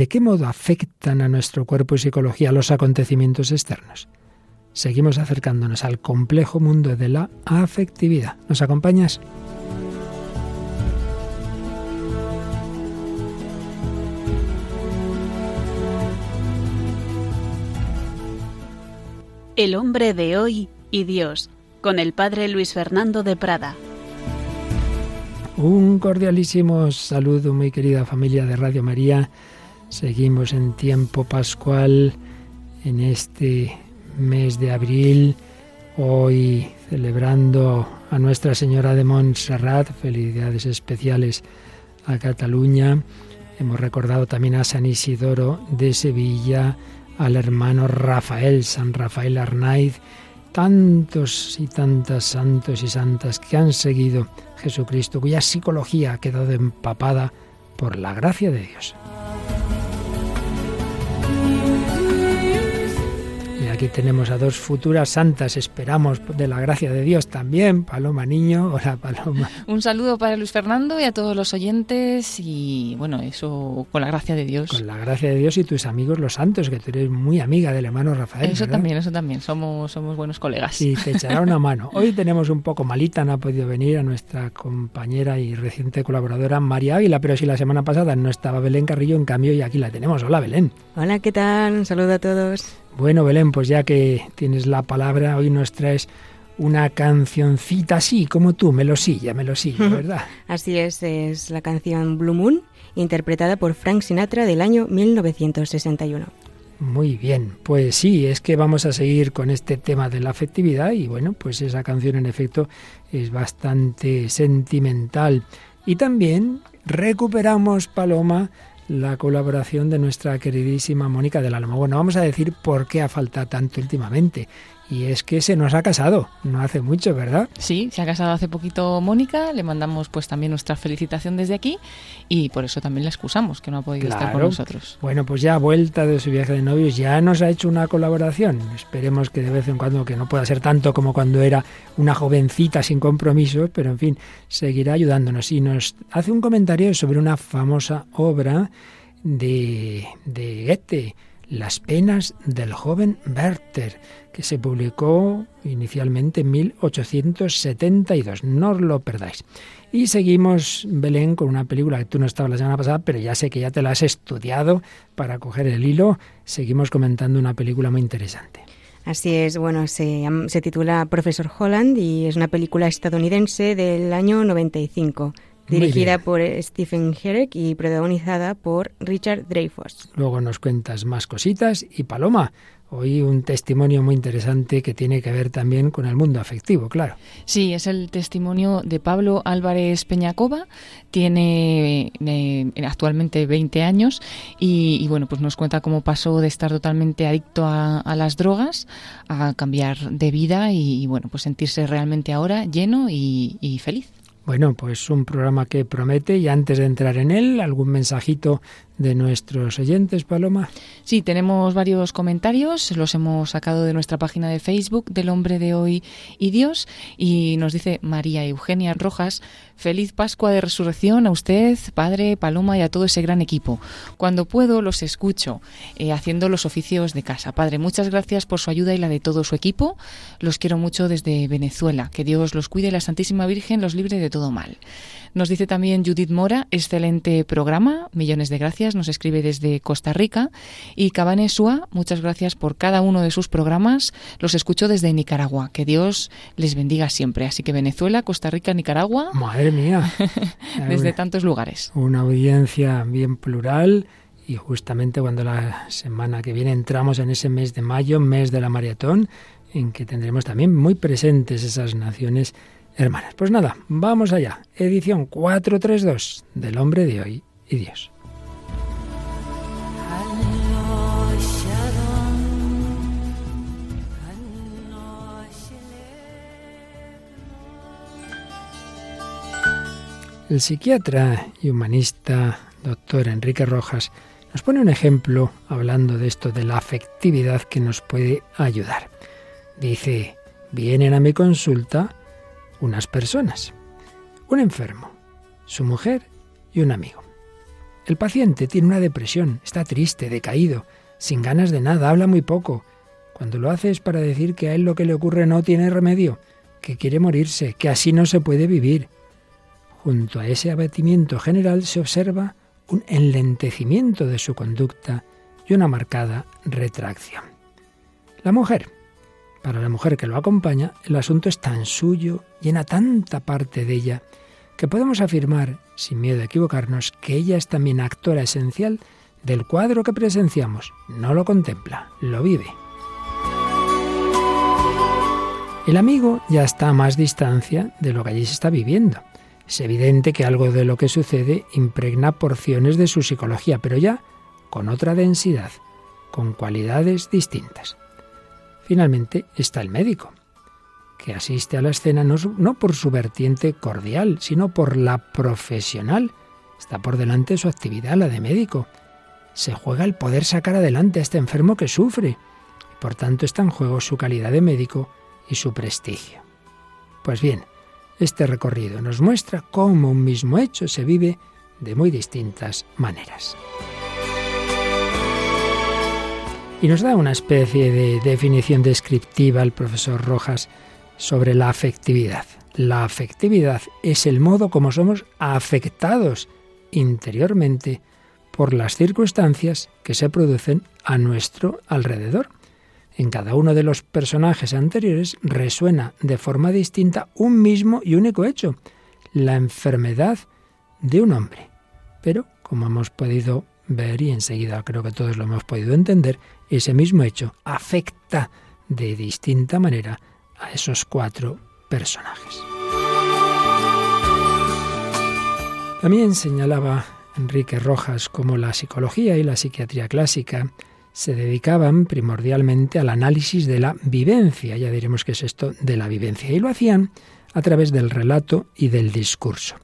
¿De qué modo afectan a nuestro cuerpo y psicología los acontecimientos externos? Seguimos acercándonos al complejo mundo de la afectividad. ¿Nos acompañas? El hombre de hoy y Dios, con el padre Luis Fernando de Prada. Un cordialísimo saludo, muy querida familia de Radio María. Seguimos en tiempo pascual, en este mes de abril, hoy celebrando a Nuestra Señora de Montserrat, felicidades especiales a Cataluña. Hemos recordado también a San Isidoro de Sevilla, al hermano Rafael, San Rafael Arnaiz, tantos y tantas santos y santas que han seguido Jesucristo, cuya psicología ha quedado empapada por la gracia de Dios. Aquí tenemos a dos futuras santas, esperamos de la gracia de Dios también. Paloma Niño, hola Paloma. Un saludo para Luis Fernando y a todos los oyentes y bueno, eso con la gracia de Dios. Con la gracia de Dios y tus amigos los santos, que tú eres muy amiga del hermano Rafael. Eso también, eso también, somos, somos buenos colegas. Sí, te echará una mano. Hoy tenemos un poco malita, no ha podido venir a nuestra compañera y reciente colaboradora María Águila, pero si la semana pasada no estaba Belén Carrillo, en cambio y aquí la tenemos. Hola Belén. Hola, ¿qué tal? Un saludo a todos. Bueno, Belén, pues ya que tienes la palabra, hoy nos traes una cancioncita así, como tú, melosilla, melosilla, ¿verdad? así es, es la canción Blue Moon, interpretada por Frank Sinatra del año 1961. Muy bien, pues sí, es que vamos a seguir con este tema de la afectividad y bueno, pues esa canción en efecto es bastante sentimental. Y también recuperamos, Paloma, la colaboración de nuestra queridísima Mónica del Alma. Bueno, vamos a decir por qué ha faltado tanto últimamente. Y es que se nos ha casado, no hace mucho, ¿verdad? Sí, se ha casado hace poquito Mónica, le mandamos pues también nuestra felicitación desde aquí y por eso también la excusamos, que no ha podido estar con nosotros. Bueno, pues ya vuelta de su viaje de novios, ya nos ha hecho una colaboración. Esperemos que de vez en cuando, que no pueda ser tanto como cuando era una jovencita sin compromisos, pero en fin, seguirá ayudándonos. Y nos hace un comentario sobre una famosa obra de, de Goethe, Las penas del joven Werther que se publicó inicialmente en 1872. No os lo perdáis. Y seguimos, Belén, con una película que tú no estabas la semana pasada, pero ya sé que ya te la has estudiado para coger el hilo. Seguimos comentando una película muy interesante. Así es, bueno, se, se titula Profesor Holland y es una película estadounidense del año 95 dirigida por Stephen Herrick y protagonizada por Richard Dreyfuss. Luego nos cuentas más cositas y Paloma, Hoy un testimonio muy interesante que tiene que ver también con el mundo afectivo, claro. Sí, es el testimonio de Pablo Álvarez Peñacova. Tiene eh, actualmente 20 años y, bueno, pues nos cuenta cómo pasó de estar totalmente adicto a, las drogas a cambiar de vida y, bueno, pues sentirse realmente ahora lleno y feliz. Bueno, pues un programa que promete y antes de entrar en él, algún mensajito de nuestros oyentes, Paloma? Sí, tenemos varios comentarios, los hemos sacado de nuestra página de Facebook del Hombre de Hoy y Dios y nos dice María Eugenia Rojas, feliz Pascua de Resurrección a usted, Padre, Paloma y a todo ese gran equipo. Cuando puedo los escucho eh, haciendo los oficios de casa. Padre, muchas gracias por su ayuda y la de todo su equipo. Los quiero mucho desde Venezuela. Que Dios los cuide y la Santísima Virgen los libre de todo mal. Nos dice también Judith Mora, excelente programa, millones de gracias, nos escribe desde Costa Rica. Y Cabane Sua, muchas gracias por cada uno de sus programas, los escucho desde Nicaragua, que Dios les bendiga siempre. Así que Venezuela, Costa Rica, Nicaragua. Madre mía. desde tantos lugares. Una audiencia bien plural y justamente cuando la semana que viene entramos en ese mes de mayo, mes de la maratón, en que tendremos también muy presentes esas naciones hermanas. Pues nada, vamos allá. Edición 432 del hombre de hoy y Dios. El psiquiatra y humanista doctor Enrique Rojas nos pone un ejemplo hablando de esto de la afectividad que nos puede ayudar. Dice, vienen a mi consulta unas personas, un enfermo, su mujer y un amigo. El paciente tiene una depresión, está triste, decaído, sin ganas de nada, habla muy poco. Cuando lo hace es para decir que a él lo que le ocurre no tiene remedio, que quiere morirse, que así no se puede vivir. Junto a ese abatimiento general se observa un enlentecimiento de su conducta y una marcada retracción. La mujer. Para la mujer que lo acompaña, el asunto es tan suyo, llena tanta parte de ella, que podemos afirmar, sin miedo a equivocarnos, que ella es también actora esencial del cuadro que presenciamos. No lo contempla, lo vive. El amigo ya está a más distancia de lo que allí se está viviendo. Es evidente que algo de lo que sucede impregna porciones de su psicología, pero ya con otra densidad, con cualidades distintas. Finalmente está el médico que asiste a la escena no, por su vertiente cordial, sino por la profesional. Está por delante su actividad, la de médico. Se juega el poder sacar adelante a este enfermo que sufre. Y por tanto está en juego su calidad de médico y su prestigio. Pues bien, este recorrido nos muestra cómo un mismo hecho se vive de muy distintas maneras. Y nos da una especie de definición descriptiva el profesor Rojas sobre la afectividad. La afectividad es el modo como somos afectados interiormente por las circunstancias que se producen a nuestro alrededor. En cada uno de los personajes anteriores resuena de forma distinta un mismo y único hecho, la enfermedad de un hombre. Pero, como hemos podido ver y enseguida creo que todos lo hemos podido entender, ese mismo hecho afecta de distinta manera a esos cuatro personajes. También señalaba Enrique Rojas cómo la psicología y la psiquiatría clásica se dedicaban primordialmente al análisis de la vivencia, ya diremos qué es esto de la vivencia, y lo hacían a través del relato y del discurso.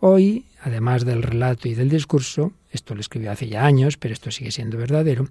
Hoy, además del relato y del discurso, esto lo escribió hace ya años, pero esto sigue siendo verdadero,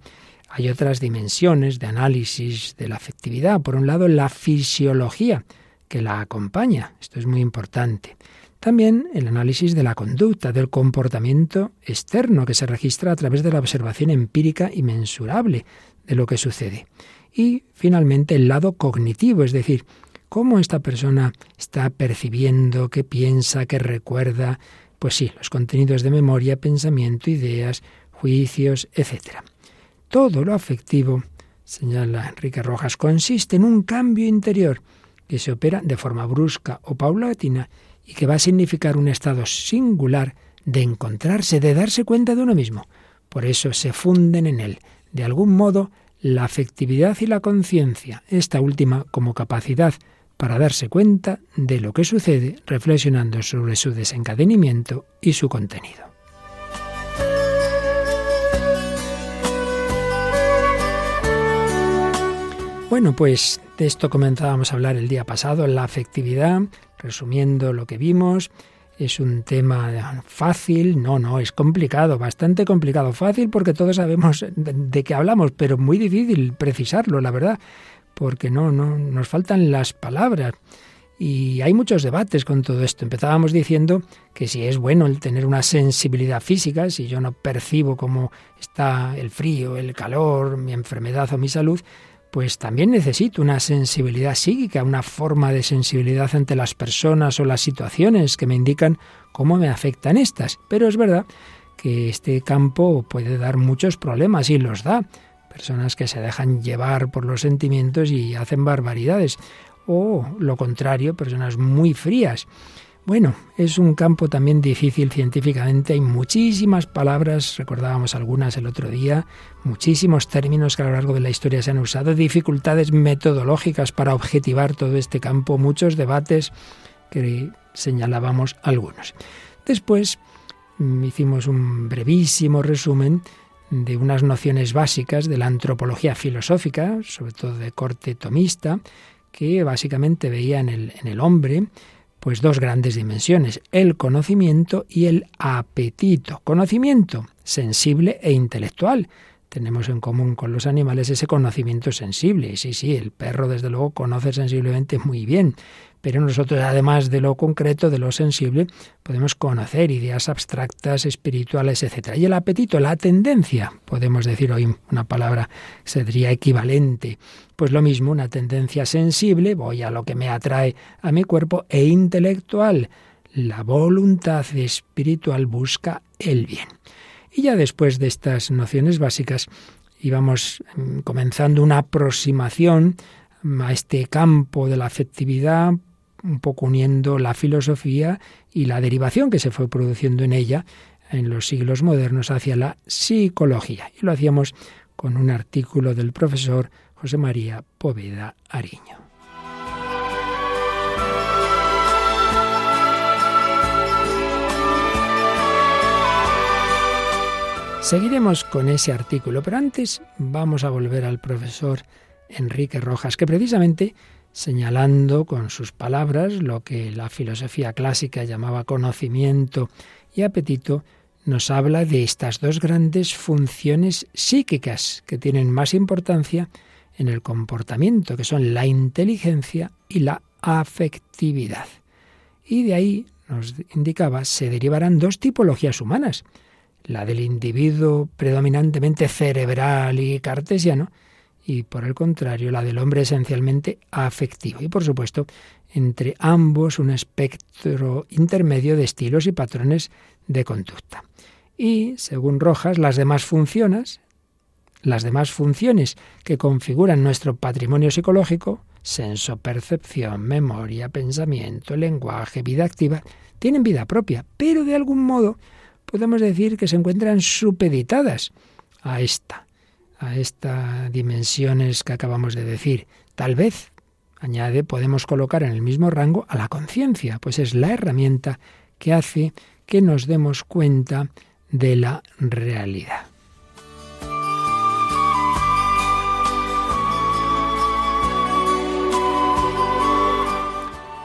hay otras dimensiones de análisis de la afectividad. Por un lado, la fisiología que la acompaña. Esto es muy importante. También el análisis de la conducta, del comportamiento externo que se registra a través de la observación empírica y mensurable de lo que sucede. Y finalmente el lado cognitivo, es decir, cómo esta persona está percibiendo, qué piensa, qué recuerda, pues sí, los contenidos de memoria, pensamiento, ideas, juicios, etc. Todo lo afectivo, señala Enrique Rojas, consiste en un cambio interior que se opera de forma brusca o paulatina y que va a significar un estado singular de encontrarse, de darse cuenta de uno mismo. Por eso se funden en él, de algún modo, la afectividad y la conciencia, esta última como capacidad para darse cuenta de lo que sucede, reflexionando sobre su desencadenamiento y su contenido. Bueno, pues de esto comenzábamos a hablar el día pasado, la afectividad, resumiendo lo que vimos. Es un tema fácil, no, no, es complicado, bastante complicado. Fácil porque todos sabemos de, qué hablamos, pero muy difícil precisarlo, la verdad, porque no, no, nos faltan las palabras. Y hay muchos debates con todo esto. Empezábamos diciendo que si es bueno el tener una sensibilidad física, si yo no percibo cómo está el frío, el calor, mi enfermedad o mi salud, pues también necesito una sensibilidad psíquica, una forma de sensibilidad ante las personas o las situaciones que me indican cómo me afectan estas. Pero es verdad que este campo puede dar muchos problemas y los da. Personas que se dejan llevar por los sentimientos y hacen barbaridades. O lo contrario, personas muy frías. Bueno, es un campo también difícil científicamente, hay muchísimas palabras, recordábamos algunas el otro día, muchísimos términos que a lo largo de la historia se han usado, dificultades metodológicas para objetivar todo este campo, muchos debates que señalábamos algunos. Después mm, hicimos un brevísimo resumen de unas nociones básicas de la antropología filosófica, sobre todo de corte tomista, que básicamente veía en el, en el hombre pues dos grandes dimensiones, el conocimiento y el apetito. Conocimiento sensible e intelectual. Tenemos en común con los animales ese conocimiento sensible. Sí, sí, el perro desde luego conoce sensiblemente muy bien, pero nosotros, además de lo concreto, de lo sensible, podemos conocer ideas abstractas, espirituales, etc. Y el apetito, la tendencia, podemos decir hoy una palabra sería equivalente, pues lo mismo, una tendencia sensible, voy a lo que me atrae a mi cuerpo, e intelectual, la voluntad espiritual busca el bien. Y ya después de estas nociones básicas, íbamos mm, comenzando una aproximación a este campo de la afectividad, un poco uniendo la filosofía y la derivación que se fue produciendo en ella en los siglos modernos hacia la psicología. Y lo hacíamos con un artículo del profesor José María Poveda Ariño. Seguiremos con ese artículo, pero antes vamos a volver al profesor Enrique Rojas, que precisamente señalando con sus palabras lo que la filosofía clásica llamaba conocimiento y apetito, nos habla de estas dos grandes funciones psíquicas que tienen más importancia en el comportamiento, que son la inteligencia y la afectividad. Y de ahí, nos indicaba, se derivarán dos tipologías humanas, la del individuo predominantemente cerebral y cartesiano, y por el contrario la del hombre esencialmente afectivo. Y por supuesto, entre ambos un espectro intermedio de estilos y patrones de conducta. Y, según Rojas, las demás funciones, las demás funciones que configuran nuestro patrimonio psicológico, senso, percepción, memoria, pensamiento, lenguaje, vida activa, tienen vida propia, pero de algún modo podemos decir que se encuentran supeditadas a esta, a estas dimensiones que acabamos de decir. Tal vez, añade, podemos colocar en el mismo rango a la conciencia, pues es la herramienta que hace que nos demos cuenta de la realidad.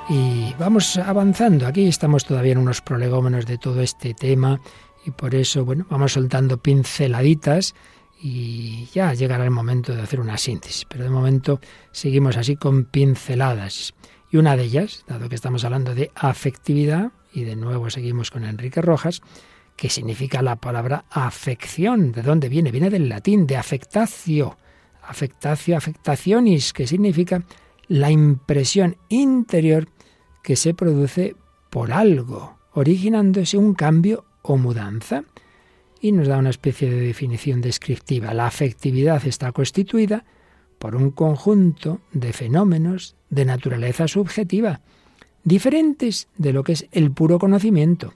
Y vamos avanzando. Aquí estamos todavía en unos prolegómenos de todo este tema y por eso, bueno, vamos soltando pinceladitas y ya llegará el momento de hacer una síntesis. Pero de momento seguimos así con pinceladas. Y una de ellas, dado que estamos hablando de afectividad, y de nuevo seguimos con Enrique Rojas, que significa la palabra afección. ¿De dónde viene? Viene del latín, de afectatio. Afectatio, afectacionis, que significa la impresión interior que se produce por algo, originándose un cambio o mudanza. Y nos da una especie de definición descriptiva. La afectividad está constituida por un conjunto de fenómenos de naturaleza subjetiva, diferentes de lo que es el puro conocimiento.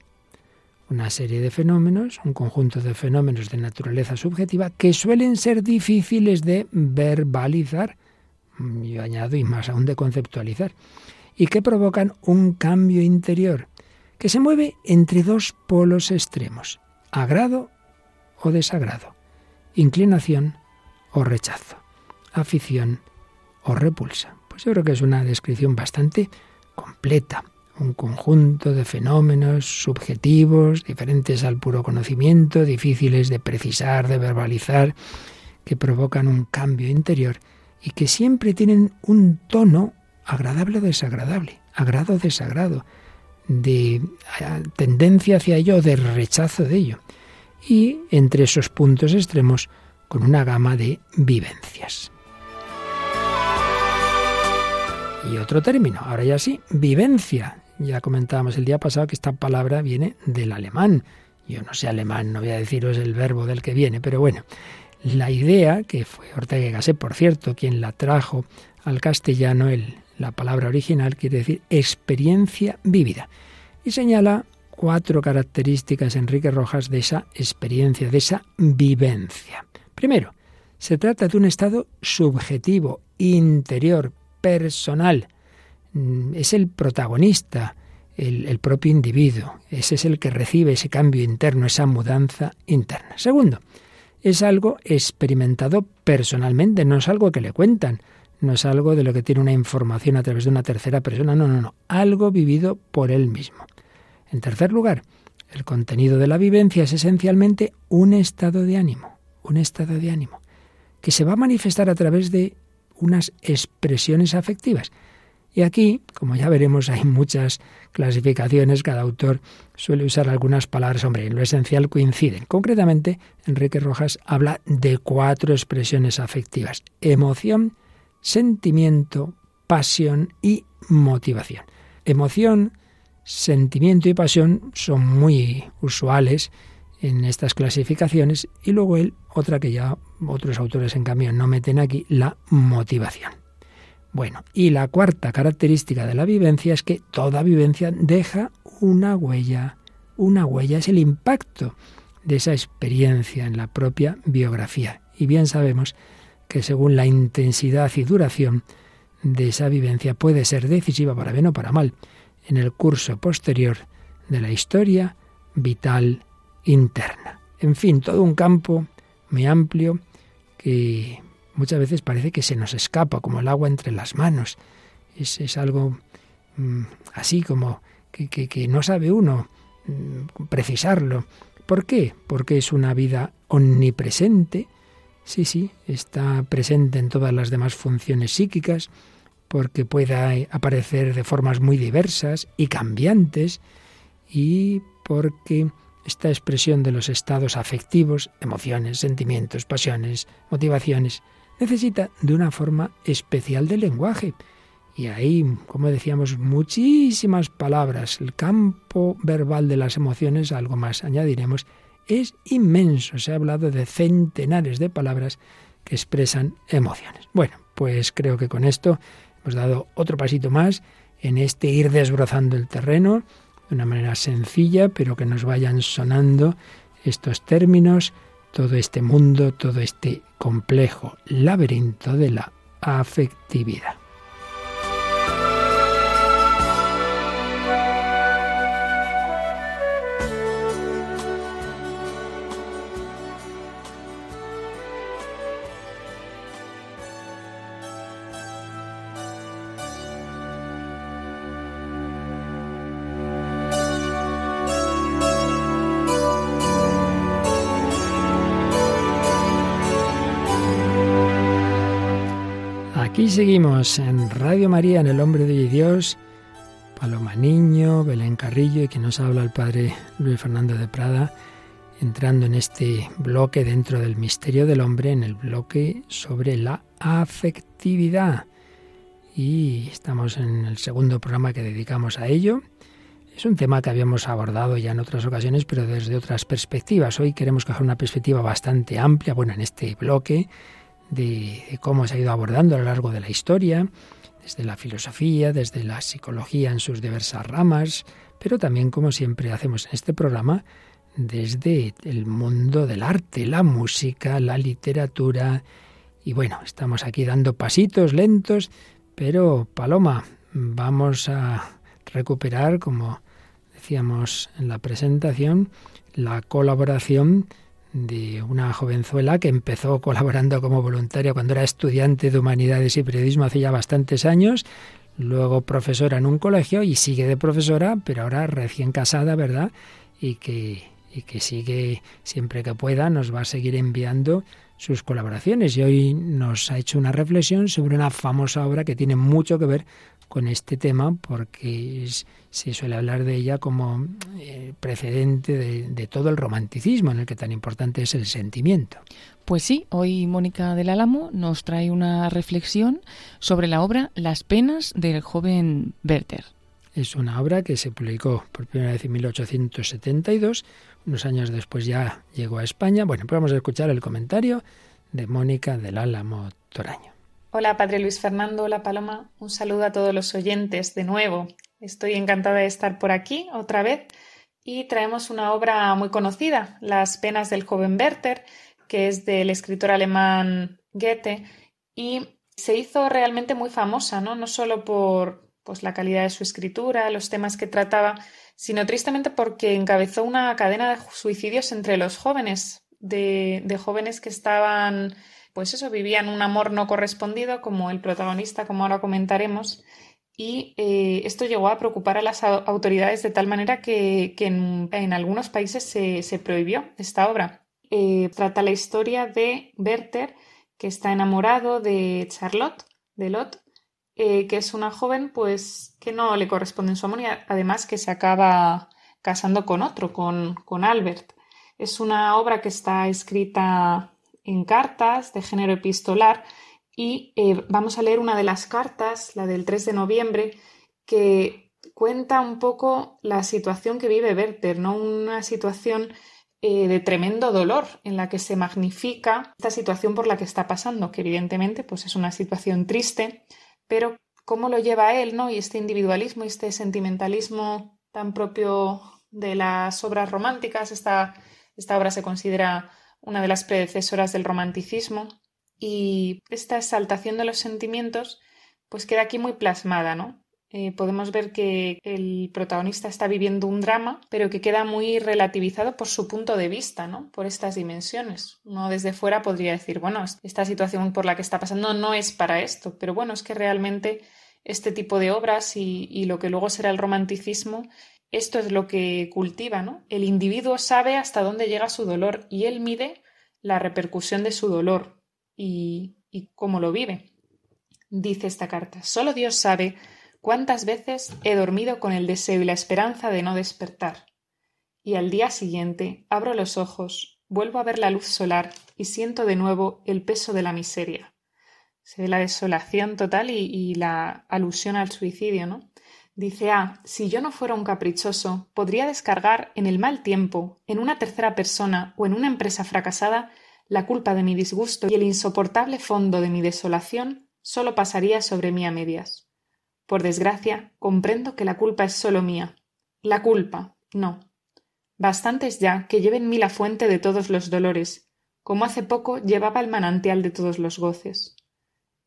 Una serie de fenómenos, un conjunto de fenómenos de naturaleza subjetiva que suelen ser difíciles de verbalizar, yo añado y más aún de conceptualizar, y que provocan un cambio interior que se mueve entre dos polos extremos, agrado o desagrado, inclinación o rechazo, afición o repulsa. Pues yo creo que es una descripción bastante completa, un conjunto de fenómenos subjetivos, diferentes al puro conocimiento, difíciles de precisar, de verbalizar, que provocan un cambio interior y que siempre tienen un tono agradable o desagradable, agrado o desagrado, de tendencia hacia ello o de rechazo de ello. Y entre esos puntos extremos con una gama de vivencias. Y otro término, ahora ya sí, vivencia. Ya comentábamos el día pasado que esta palabra viene del alemán. Yo no sé alemán, no voy a deciros el verbo del que viene, pero bueno, la idea, que fue Ortega y Gasset, por cierto, quien la trajo al castellano, el, la palabra original quiere decir experiencia vívida. Y señala cuatro características, Enrique Rojas, de esa experiencia, de esa vivencia. Primero, se trata de un estado subjetivo, interior, personal. Mm, es el protagonista, el, el, propio individuo. Ese es el que recibe ese cambio interno, esa mudanza interna. Segundo, es algo experimentado personalmente, no es algo que le cuentan, no es algo de lo que tiene una información a través de una tercera persona, no, no, no, algo vivido por él mismo. En tercer lugar, el contenido de la vivencia es esencialmente un estado de ánimo, un estado de ánimo, que se va a manifestar a través de unas expresiones afectivas. Y aquí, como ya veremos, hay muchas clasificaciones, cada autor suele usar algunas palabras, hombre, en lo esencial coinciden. Concretamente, Enrique Rojas habla de cuatro expresiones afectivas, emoción, sentimiento, pasión y motivación. Emoción, sentimiento y pasión son muy usuales en estas clasificaciones y luego él, otra que ya otros autores en cambio no meten aquí, la motivación. Bueno, y la cuarta característica de la vivencia es que toda vivencia deja una huella. Una huella es el impacto de esa experiencia en la propia biografía. Y bien sabemos que según la intensidad y duración de esa vivencia puede ser decisiva para bien o para mal en el curso posterior de la historia vital interna. En fin, todo un campo muy amplio que muchas veces parece que se nos escapa como el agua entre las manos. Es, algo mm, así como que, no sabe uno mm, precisarlo. ¿Por qué? Porque es una vida omnipresente. Sí, sí, está presente en todas las demás funciones psíquicas, porque pueda aparecer de formas muy diversas y cambiantes, y porque esta expresión de los estados afectivos, emociones, sentimientos, pasiones, motivaciones, necesita de una forma especial de lenguaje. Y ahí, como decíamos, muchísimas palabras. El campo verbal de las emociones, algo más añadiremos, es inmenso. Se ha hablado de centenares de palabras que expresan emociones. Bueno, pues creo que con esto hemos dado otro pasito más en este ir desbrozando el terreno de una manera sencilla, pero que nos vayan sonando estos términos todo este mundo, todo este complejo laberinto de la afectividad. Seguimos en Radio María, en El Hombre de Dios, Paloma Niño, Belén Carrillo y que nos habla el Padre Luis Fernando de Prada, entrando en este bloque dentro del misterio del hombre, en el bloque sobre la afectividad. Y estamos en el segundo programa que dedicamos a ello. Es un tema que habíamos abordado ya en otras ocasiones, pero desde otras perspectivas. Hoy queremos coger una perspectiva bastante amplia, bueno, en este bloque de, cómo se ha ido abordando a lo largo de la historia, desde la filosofía, desde la psicología en sus diversas ramas, pero también, como siempre hacemos en este programa, desde el mundo del arte, la música, la literatura. Y bueno, estamos aquí dando pasitos lentos, pero Paloma, vamos a recuperar, como decíamos en la presentación, la colaboración de una jovenzuela que empezó colaborando como voluntaria cuando era estudiante de humanidades y periodismo hace ya bastantes años, luego profesora en un colegio y sigue de profesora, pero ahora recién casada, ¿verdad? Y que, y que sigue siempre que pueda, nos va a seguir enviando sus colaboraciones. Y hoy nos ha hecho una reflexión sobre una famosa obra que tiene mucho que ver con este tema porque se suele hablar de ella como eh, precedente de, de, todo el romanticismo en el que tan importante es el sentimiento. Pues sí, hoy Mónica del Álamo nos trae una reflexión sobre la obra Las penas del joven Werther. Es una obra que se publicó por primera vez en 1872, unos años después ya llegó a España. Bueno, pues vamos a escuchar el comentario de Mónica del Álamo Toraño. Hola, Padre Luis Fernando, hola Paloma, un saludo a todos los oyentes de nuevo. Estoy encantada de estar por aquí otra vez y traemos una obra muy conocida, Las penas del joven Werther, que es del escritor alemán Goethe y se hizo realmente muy famosa, ¿no? No solo por pues, la calidad de su escritura, los temas que trataba, sino tristemente porque encabezó una cadena de suicidios entre los jóvenes, de, de jóvenes que estaban pues eso, vivían un amor no correspondido, como el protagonista, como ahora comentaremos, y eh, esto llegó a preocupar a las autoridades de tal manera que, en, algunos países se, prohibió esta obra. Eh, trata la historia de Werther, que está enamorado de Charlotte, de Lot, eh, que es una joven pues que no le corresponde en su amor y además que se acaba casando con otro, con, con Albert. Es una obra que está escrita en cartas de género epistolar y eh, vamos a leer una de las cartas, la del 3 de noviembre, que cuenta un poco la situación que vive Werther, ¿no? Una situación eh, de tremendo dolor en la que se magnifica esta situación por la que está pasando, que evidentemente pues es una situación triste, pero cómo lo lleva él, ¿no? Y este individualismo y este sentimentalismo tan propio de las obras románticas, esta, esta obra se considera una de las predecesoras del romanticismo, y esta exaltación de los sentimientos pues queda aquí muy plasmada, ¿no? Eh, podemos ver que el protagonista está viviendo un drama, pero que queda muy relativizado por su punto de vista, ¿no? Por estas dimensiones. Uno desde fuera podría decir, bueno, esta situación por la que está pasando no es para esto, pero bueno, es que realmente este tipo de obras y, y lo que luego será el romanticismo, esto es lo que cultiva, ¿no? El individuo sabe hasta dónde llega su dolor y él mide la repercusión de su dolor y, y cómo lo vive. Dice esta carta, solo Dios sabe cuántas veces he dormido con el deseo y la esperanza de no despertar. Y al día siguiente abro los ojos, vuelvo a ver la luz solar y siento de nuevo el peso de la miseria. Se ve la desolación total y, y la alusión al suicidio, ¿no? Dice Ah, si yo no fuera un caprichoso, podría descargar en el mal tiempo, en una tercera persona o en una empresa fracasada, la culpa de mi disgusto y el insoportable fondo de mi desolación solo pasaría sobre mí a medias. Por desgracia, comprendo que la culpa es solo mía. La culpa, no. Bastantes ya que lleven mí la fuente de todos los dolores, como hace poco llevaba el manantial de todos los goces.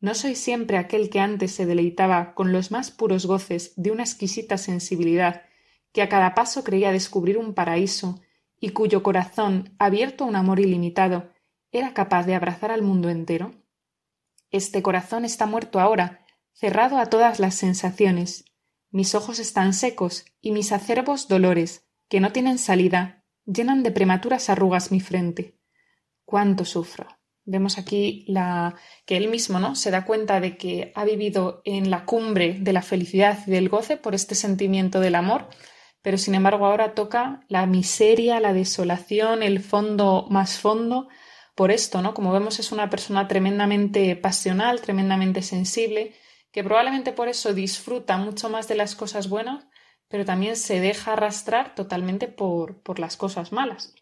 No soy siempre aquel que antes se deleitaba con los más puros goces de una exquisita sensibilidad, que a cada paso creía descubrir un paraíso, y cuyo corazón, abierto a un amor ilimitado, era capaz de abrazar al mundo entero. Este corazón está muerto ahora, cerrado a todas las sensaciones. Mis ojos están secos y mis acerbos dolores, que no tienen salida, llenan de prematuras arrugas mi frente. Cuánto sufro. Vemos aquí la que él mismo ¿no? se da cuenta de que ha vivido en la cumbre de la felicidad y del goce por este sentimiento del amor, pero sin embargo ahora toca la miseria, la desolación, el fondo más fondo por esto, ¿no? Como vemos es una persona tremendamente pasional, tremendamente sensible, que probablemente por eso disfruta mucho más de las cosas buenas, pero también se deja arrastrar totalmente por, por las cosas malas.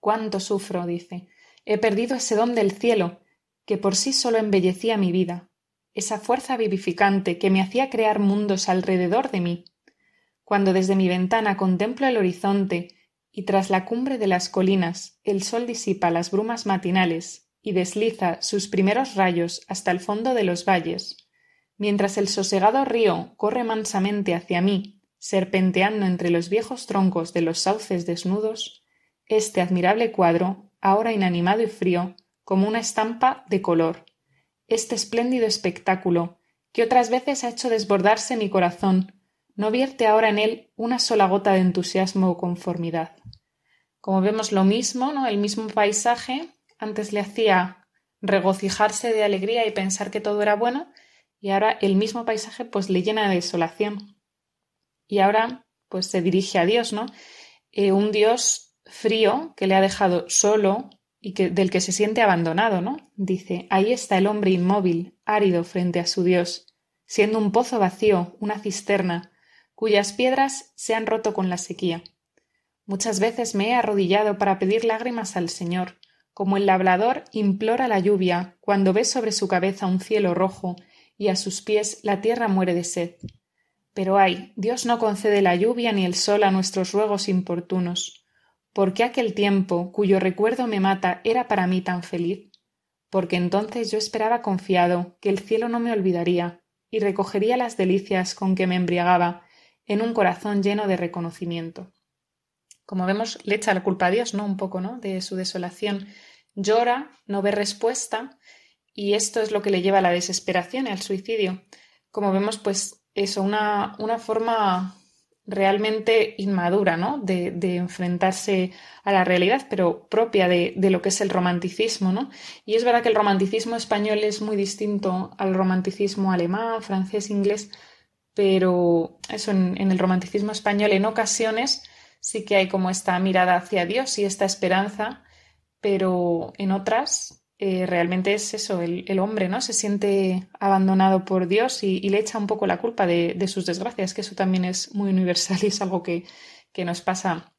Cuánto sufro, dice. He perdido ese don del cielo, que por sí solo embellecía mi vida, esa fuerza vivificante que me hacía crear mundos alrededor de mí. Cuando desde mi ventana contemplo el horizonte y tras la cumbre de las colinas el sol disipa las brumas matinales y desliza sus primeros rayos hasta el fondo de los valles, mientras el sosegado río corre mansamente hacia mí, serpenteando entre los viejos troncos de los sauces desnudos, este admirable cuadro, ahora inanimado y frío, como una estampa de color, este espléndido espectáculo, que otras veces ha hecho desbordarse mi corazón, no vierte ahora en él una sola gota de entusiasmo o conformidad. Como vemos lo mismo, ¿no? El mismo paisaje antes le hacía regocijarse de alegría y pensar que todo era bueno, y ahora el mismo paisaje pues le llena de desolación. Y ahora pues se dirige a Dios, ¿no? Eh, un Dios frío que le ha dejado solo y que, del que se siente abandonado, ¿no? Dice, ahí está el hombre inmóvil, árido frente a su Dios, siendo un pozo vacío, una cisterna, cuyas piedras se han roto con la sequía. Muchas veces me he arrodillado para pedir lágrimas al Señor, como el labrador implora la lluvia cuando ve sobre su cabeza un cielo rojo y a sus pies la tierra muere de sed. Pero ay, Dios no concede la lluvia ni el sol a nuestros ruegos importunos. ¿Por qué aquel tiempo, cuyo recuerdo me mata, era para mí tan feliz? Porque entonces yo esperaba confiado que el cielo no me olvidaría y recogería las delicias con que me embriagaba en un corazón lleno de reconocimiento. Como vemos, le echa la culpa a Dios, ¿no? Un poco, ¿no? De su desolación. Llora, no ve respuesta y esto es lo que le lleva a la desesperación y al suicidio. Como vemos, pues eso, una, una forma realmente inmadura, ¿no? De, enfrentarse a la realidad, pero propia de, lo que es el romanticismo, ¿no? Y es verdad que el romanticismo español es muy distinto al romanticismo alemán, francés, inglés, pero eso en, en el romanticismo español en ocasiones sí que hay como esta mirada hacia Dios y esta esperanza, pero en otras eh, realmente es eso, el, hombre, ¿no? Se siente abandonado por Dios y, le echa un poco la culpa de, sus desgracias, que eso también es muy universal y es algo que, nos pasa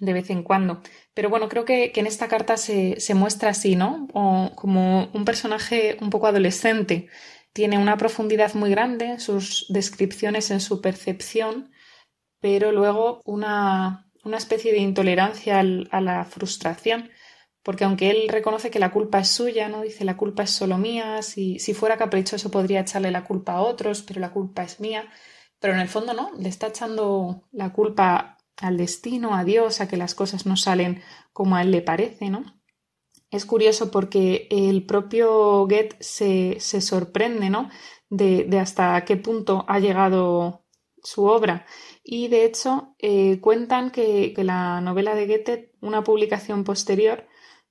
de vez en cuando. Pero bueno, creo que, en esta carta se, muestra así, ¿no? como un personaje un poco adolescente. Tiene una profundidad muy grande en sus descripciones, en su percepción, pero luego una, especie de intolerancia a la frustración porque aunque él reconoce que la culpa es suya, ¿no? Dice la culpa es solo mía, si, si fuera caprichoso podría echarle la culpa a otros, pero la culpa es mía. Pero en el fondo no, le está echando la culpa al destino, a Dios, a que las cosas no salen como a él le parece, ¿no? Es curioso porque el propio Goethe se, se sorprende, ¿no? De, de, hasta qué punto ha llegado su obra. Y de hecho, eh, cuentan que, que, la novela de Goethe, una publicación posterior,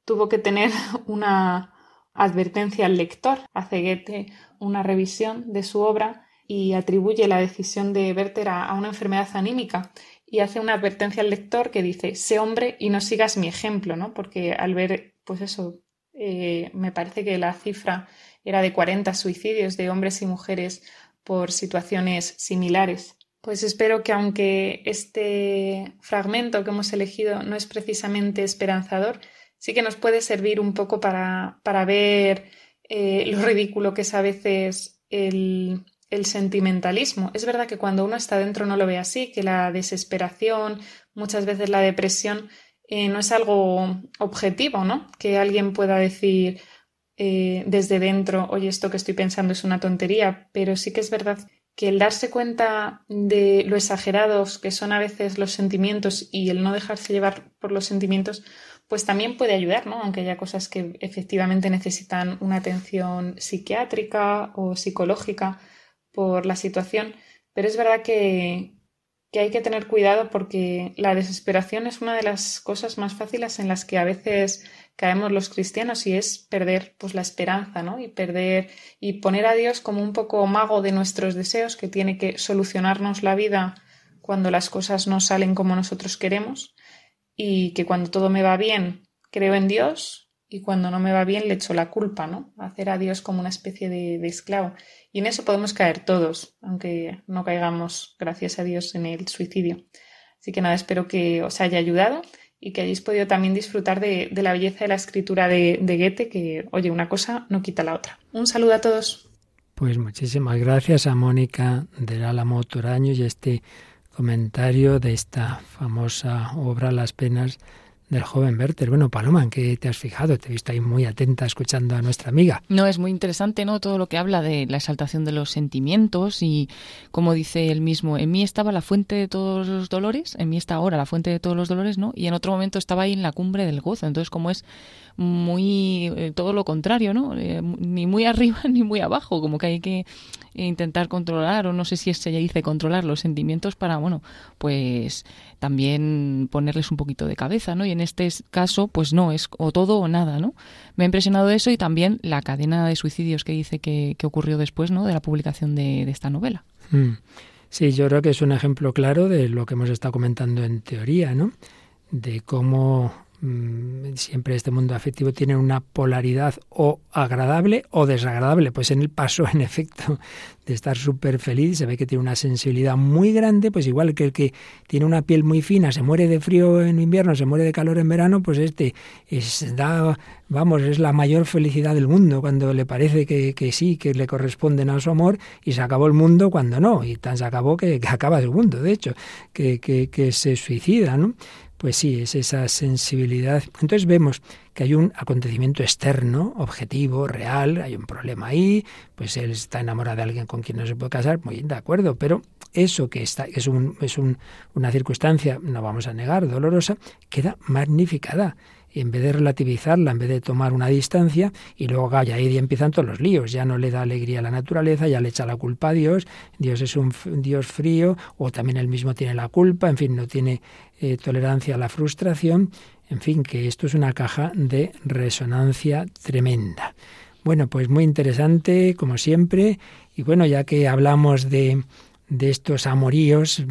tuvo que tener una advertencia al lector. Hace Goethe una revisión de su obra y atribuye la decisión de Werther a, una enfermedad anímica y hace una advertencia al lector que dice sé hombre y no sigas mi ejemplo, ¿no? Porque al ver, pues eso, eh, me parece que la cifra era de 40 suicidios de hombres y mujeres por situaciones similares. Pues espero que aunque este fragmento que hemos elegido no es precisamente esperanzador, sí que nos puede servir un poco para, para ver eh, lo ridículo que es a veces el, el sentimentalismo. Es verdad que cuando uno está dentro no lo ve así, que la desesperación, muchas veces la depresión, eh, no es algo objetivo, ¿no? Que alguien pueda decir eh, desde dentro, oye, esto que estoy pensando es una tontería, pero sí que es verdad que el darse cuenta de lo exagerados que son a veces los sentimientos y el no dejarse llevar por los sentimientos, pues también puede ayudar, ¿no? Aunque haya cosas que efectivamente necesitan una atención psiquiátrica o psicológica por la situación, pero es verdad que, hay que tener cuidado porque la desesperación es una de las cosas más fáciles en las que a veces caemos los cristianos y es perder pues la esperanza, ¿no? Y perder y poner a Dios como un poco mago de nuestros deseos que tiene que solucionarnos la vida cuando las cosas no salen como nosotros queremos y que cuando todo me va bien creo en Dios y cuando no me va bien le echo la culpa, ¿no? Hacer a Dios como una especie de, esclavo. Y en eso podemos caer todos, aunque no caigamos, gracias a Dios, en el suicidio. Así que nada, espero que os haya ayudado y que hayáis podido también disfrutar de, la belleza de la escritura de, de Goethe, que, oye, una cosa no quita la otra. Un saludo a todos. Pues muchísimas gracias a Mónica del Álamo Toraño y este comentario de esta famosa obra Las penas del joven Werther. Bueno, Paloma, ¿en qué te has fijado? Te he visto ahí muy atenta escuchando a nuestra amiga. No, es muy interesante, ¿no? Todo lo que habla de la exaltación de los sentimientos y, como dice él mismo, en mí estaba la fuente de todos los dolores, en mí está ahora la fuente de todos los dolores, ¿no? Y en otro momento estaba ahí en la cumbre del gozo. Entonces, como es muy eh, todo lo contrario, ¿no? Eh, ni muy arriba ni muy abajo, como que hay que intentar controlar o no sé si se dice controlar los sentimientos para, bueno, pues también ponerles un poquito de cabeza, ¿no? Y en este caso, pues no, es o todo o nada, ¿no? Me ha impresionado eso y también la cadena de suicidios que dice que, ocurrió después, ¿no? De la publicación de, esta novela. Mm. Sí, yo creo que es un ejemplo claro de lo que hemos estado comentando en teoría, ¿no? De cómo siempre este mundo afectivo tiene una polaridad o agradable o desagradable. Pues en el paso, en efecto, de estar súper feliz, se ve que tiene una sensibilidad muy grande, pues igual que el que tiene una piel muy fina, se muere de frío en invierno, se muere de calor en verano, pues este es, da, vamos, es la mayor felicidad del mundo cuando le parece que, que sí, que le corresponden a su amor y se acabó el mundo cuando no, y tan se acabó que, que acaba el mundo, de hecho, que, que, que se suicida, ¿no? Pues sí, es esa sensibilidad. Entonces vemos que hay un acontecimiento externo, objetivo, real, hay un problema ahí, pues él está enamorado de alguien con quien no se puede casar, muy bien, de acuerdo, pero eso que está, es, un, es un, una circunstancia, no vamos a negar, dolorosa, queda magnificada. Y en vez de relativizarla, en vez de tomar una distancia, y luego ya ahí empiezan todos los líos, ya no le da alegría a la naturaleza, ya le echa la culpa a Dios, Dios es un Dios frío, o también él mismo tiene la culpa, en fin, no tiene eh, tolerancia a la frustración, en fin, que esto es una caja de resonancia tremenda. Bueno, pues muy interesante, como siempre, y bueno, ya que hablamos de, de estos amoríos,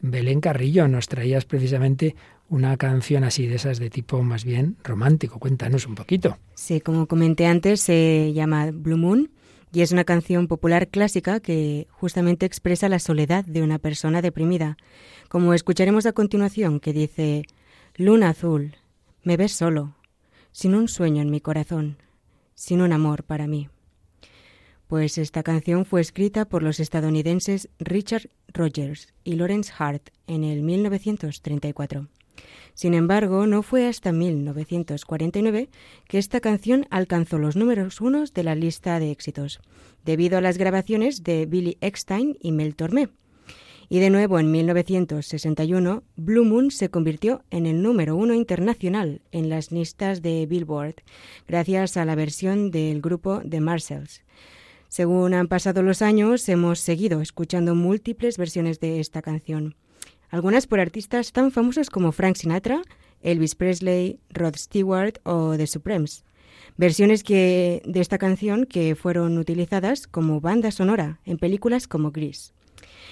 Belén Carrillo, nos traías precisamente una canción así de esas de tipo más bien romántico. Cuéntanos un poquito. Sí, como comenté antes, se llama Blue Moon y es una canción popular clásica que justamente expresa la soledad de una persona deprimida, como escucharemos a continuación, que dice, Luna azul, me ves solo, sin un sueño en mi corazón, sin un amor para mí. Pues esta canción fue escrita por los estadounidenses Richard Rogers y Lawrence Hart en el 1934. Sin embargo, no fue hasta 1949 que esta canción alcanzó los números unos de la lista de éxitos, debido a las grabaciones de Billy Eckstein y Mel Tormé. Y de nuevo en 1961, Blue Moon se convirtió en el número uno internacional en las listas de Billboard, gracias a la versión del grupo The Marshalls. Según han pasado los años, hemos seguido escuchando múltiples versiones de esta canción algunas por artistas tan famosos como Frank Sinatra, Elvis Presley, Rod Stewart o The Supremes. Versiones que, de esta canción que fueron utilizadas como banda sonora en películas como Grease.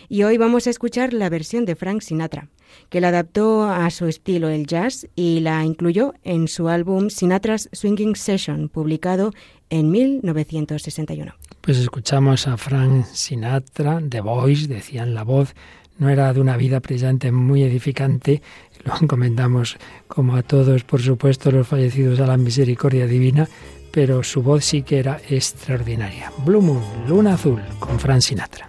Y hoy vamos a escuchar la versión de Frank Sinatra, que la adaptó a su estilo el jazz y la incluyó en su álbum Sinatra's Swinging Session, publicado en 1961. Pues escuchamos a Frank Sinatra, The Voice, decían la voz, no era de una vida precisamente muy edificante. Lo encomendamos como a todos, por supuesto, los fallecidos a la misericordia divina, pero su voz sí que era extraordinaria. Blue Moon, Luna Azul, con Frank Sinatra.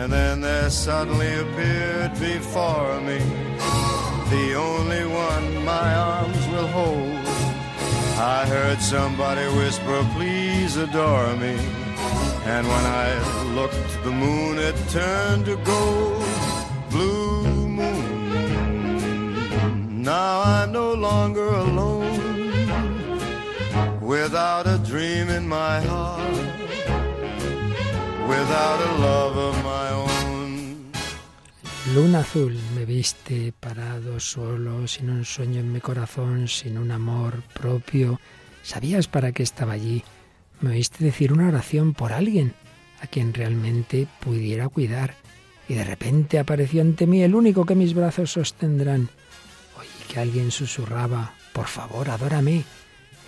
And then there suddenly appeared before me the only one my arms will hold. I heard somebody whisper, please adore me. And when I looked, the moon had turned to gold blue moon. Now I'm no longer alone without a dream in my heart, without a love of my own. Luna azul, me viste parado solo, sin un sueño en mi corazón, sin un amor propio. ¿Sabías para qué estaba allí? Me oíste decir una oración por alguien a quien realmente pudiera cuidar y de repente apareció ante mí el único que mis brazos sostendrán. Oí que alguien susurraba, por favor, adórame.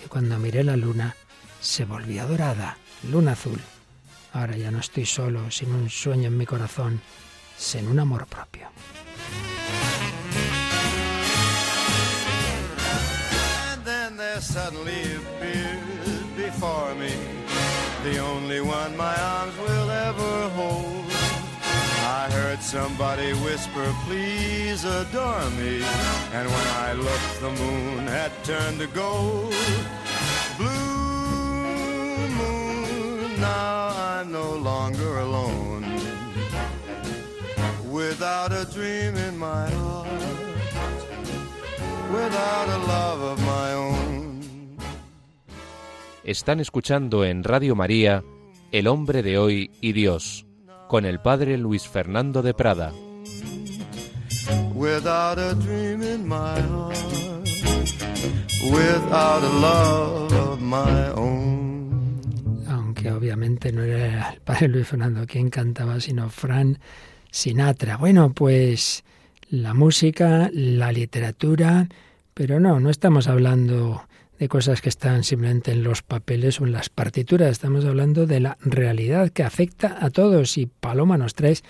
Y cuando miré la luna, se volvió dorada, luna azul. Ahora ya no estoy solo, sin un sueño en mi corazón, sin un amor propio. And then there suddenly appeared before me the only one my arms will ever hold. I heard somebody whisper, please adore me. And when I looked, the moon had turned to gold. Blue now I'm no longer alone. Without a dream in my heart, without a love of my own. Están escuchando en Radio María El hombre de hoy y Dios con el padre Luis Fernando de Prada. Aunque obviamente no era el padre Luis Fernando quien cantaba, sino Fran Sinatra. Bueno, pues la música, la literatura, pero no, no estamos hablando de cosas que están simplemente en los papeles o en las partituras. Estamos hablando de la realidad que afecta a todos. Y Paloma nos traes